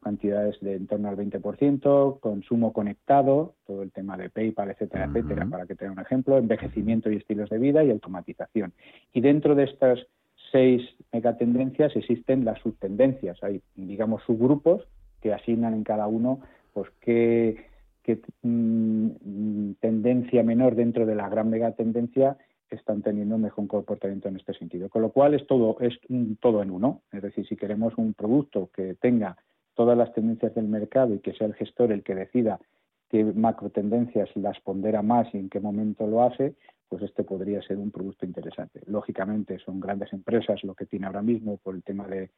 cantidades de en torno al 20%, consumo conectado, todo el tema de PayPal, etcétera, etcétera, para que tenga un ejemplo, envejecimiento y estilos de vida y automatización. Y dentro de estas seis megatendencias existen las subtendencias, hay, digamos, subgrupos que asignan en cada uno pues qué, mm, tendencia menor dentro de la gran megatendencia están teniendo mejor comportamiento en este sentido. Con lo cual es todo, es un todo en uno. Es decir, si queremos un producto que tenga todas las tendencias del mercado y que sea el gestor el que decida qué macro tendencias las pondera más y en qué momento lo hace, pues este podría ser un producto interesante. Lógicamente son grandes empresas lo que tiene ahora mismo por el tema de,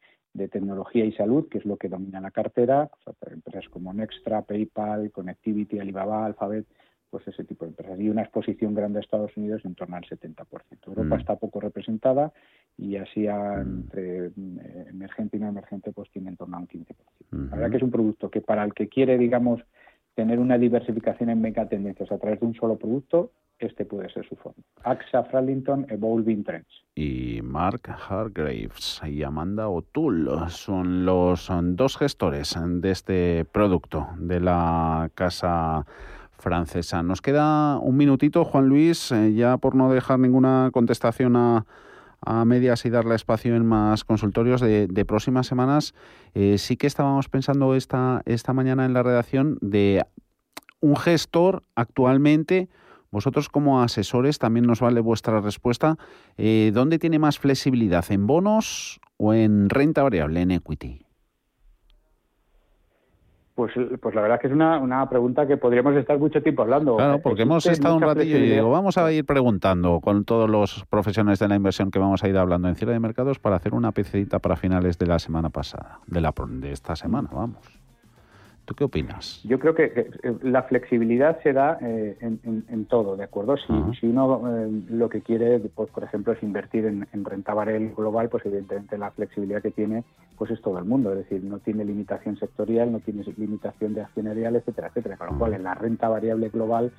tecnología y salud, que es lo que domina la cartera, empresas como Nextra, PayPal, Connectivity, Alibaba, Alphabet, pues ese tipo de empresas. Y una exposición grande a Estados Unidos en torno al 70%. Europa mm. está poco representada y así mm. entre eh, emergente y no emergente pues tiene en torno a un 15%. La verdad que es un producto que para el que quiere, digamos, tener una diversificación en megatendencias a través de un solo producto, este puede ser su fondo. AXA Fralington Evolving Trends. Y Mark Hargraves y Amanda O'Toole son los dos gestores de este producto de la casa francesa. Nos queda un minutito, Juan Luis, eh, ya por no dejar ninguna contestación a, medias y darle espacio en más consultorios de, próximas semanas. Eh, sí que estábamos pensando esta, esta mañana en la redacción de un gestor actualmente. Vosotros como asesores también nos vale vuestra respuesta. Eh, ¿Dónde tiene más flexibilidad? ¿En bonos o en renta variable, en equity? Pues, pues la verdad que es una, una pregunta que podríamos estar mucho tiempo hablando. Claro, porque hemos estado un ratillo y digo, vamos a ir preguntando con todos los profesionales de la inversión que vamos a ir hablando en cierre de mercados para hacer una pecedita para finales de la semana pasada, de, la, de esta semana, vamos. ¿Tú qué opinas? Yo creo que, la flexibilidad se da eh, en, todo, ¿de acuerdo? Si, uno eh, lo que quiere, pues, por ejemplo, es invertir en, renta variable global, pues evidentemente la flexibilidad que tiene pues es todo el mundo, es decir, no tiene limitación sectorial, no tiene limitación de accionarial, etcétera, etcétera. Con lo cual, en la renta variable global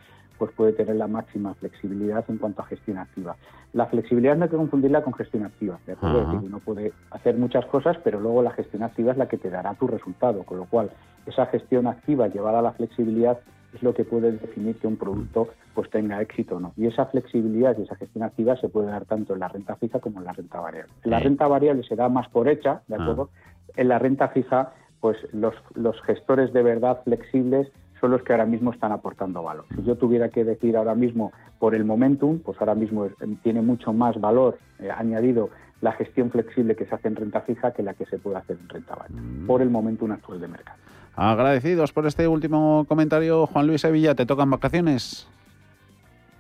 pues puede tener la máxima flexibilidad en cuanto a gestión activa. La flexibilidad no hay que confundirla con gestión activa, ¿de acuerdo? Es decir, uno puede hacer muchas cosas, pero luego la gestión activa es la que te dará tu resultado, con lo cual esa gestión activa llevada a la flexibilidad es lo que puede definir que un producto pues tenga éxito o no. Y esa flexibilidad y esa gestión activa se puede dar tanto en la renta fija como en la renta variable. En la renta variable se da más por hecha, ¿de acuerdo? En la renta fija, pues los, los gestores de verdad flexibles son los que ahora mismo están aportando valor. Si yo tuviera que decir ahora mismo por el momentum, pues ahora mismo tiene mucho más valor eh, añadido la gestión flexible que se hace en renta fija que la que se puede hacer en renta variable, mm. por el momentum actual de mercado. Agradecidos por este último comentario, Juan Luis Sevilla, ¿te tocan vacaciones?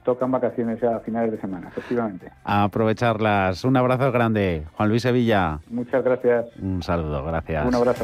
Tocan vacaciones a finales de semana, efectivamente. A aprovecharlas. Un abrazo grande, Juan Luis Sevilla. Muchas gracias. Un saludo, gracias. Un abrazo.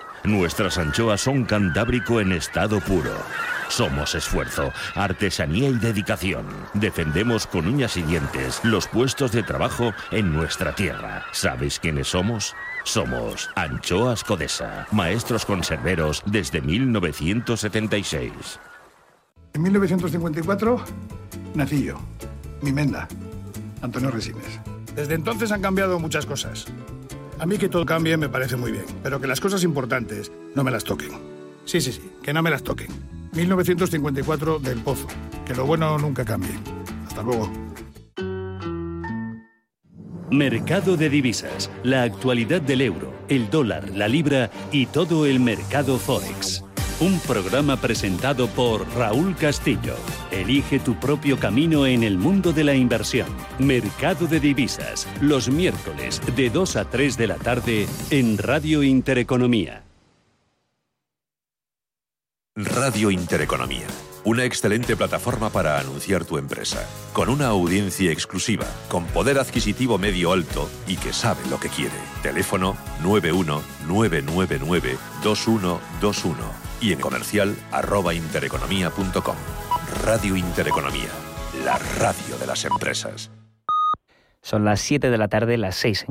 Nuestras anchoas son cantábrico en estado puro. Somos esfuerzo, artesanía y dedicación. Defendemos con uñas y dientes los puestos de trabajo en nuestra tierra. ¿Sabéis quiénes somos? Somos Anchoas Codesa, maestros conserveros desde 1976. En 1954 nací yo, mi menda, Antonio Resines. Desde entonces han cambiado muchas cosas. A mí que todo cambie me parece muy bien, pero que las cosas importantes no me las toquen. Sí, sí, sí, que no me las toquen. 1954 del Pozo. Que lo bueno nunca cambie. Hasta luego. Mercado de divisas. La actualidad del euro, el dólar, la libra y todo el mercado forex. Un programa presentado por Raúl Castillo. Elige tu propio camino en el mundo de la inversión. Mercado de divisas. Los miércoles de 2 a 3 de la tarde en Radio Intereconomía. Radio Intereconomía. una excelente plataforma para anunciar tu empresa, con una audiencia exclusiva, con poder adquisitivo medio alto y que sabe lo que quiere. Teléfono 919992121 y en comercial arroba intereconomía.com. Radio Intereconomía, la radio de las empresas. Son las 7 de la tarde, las 6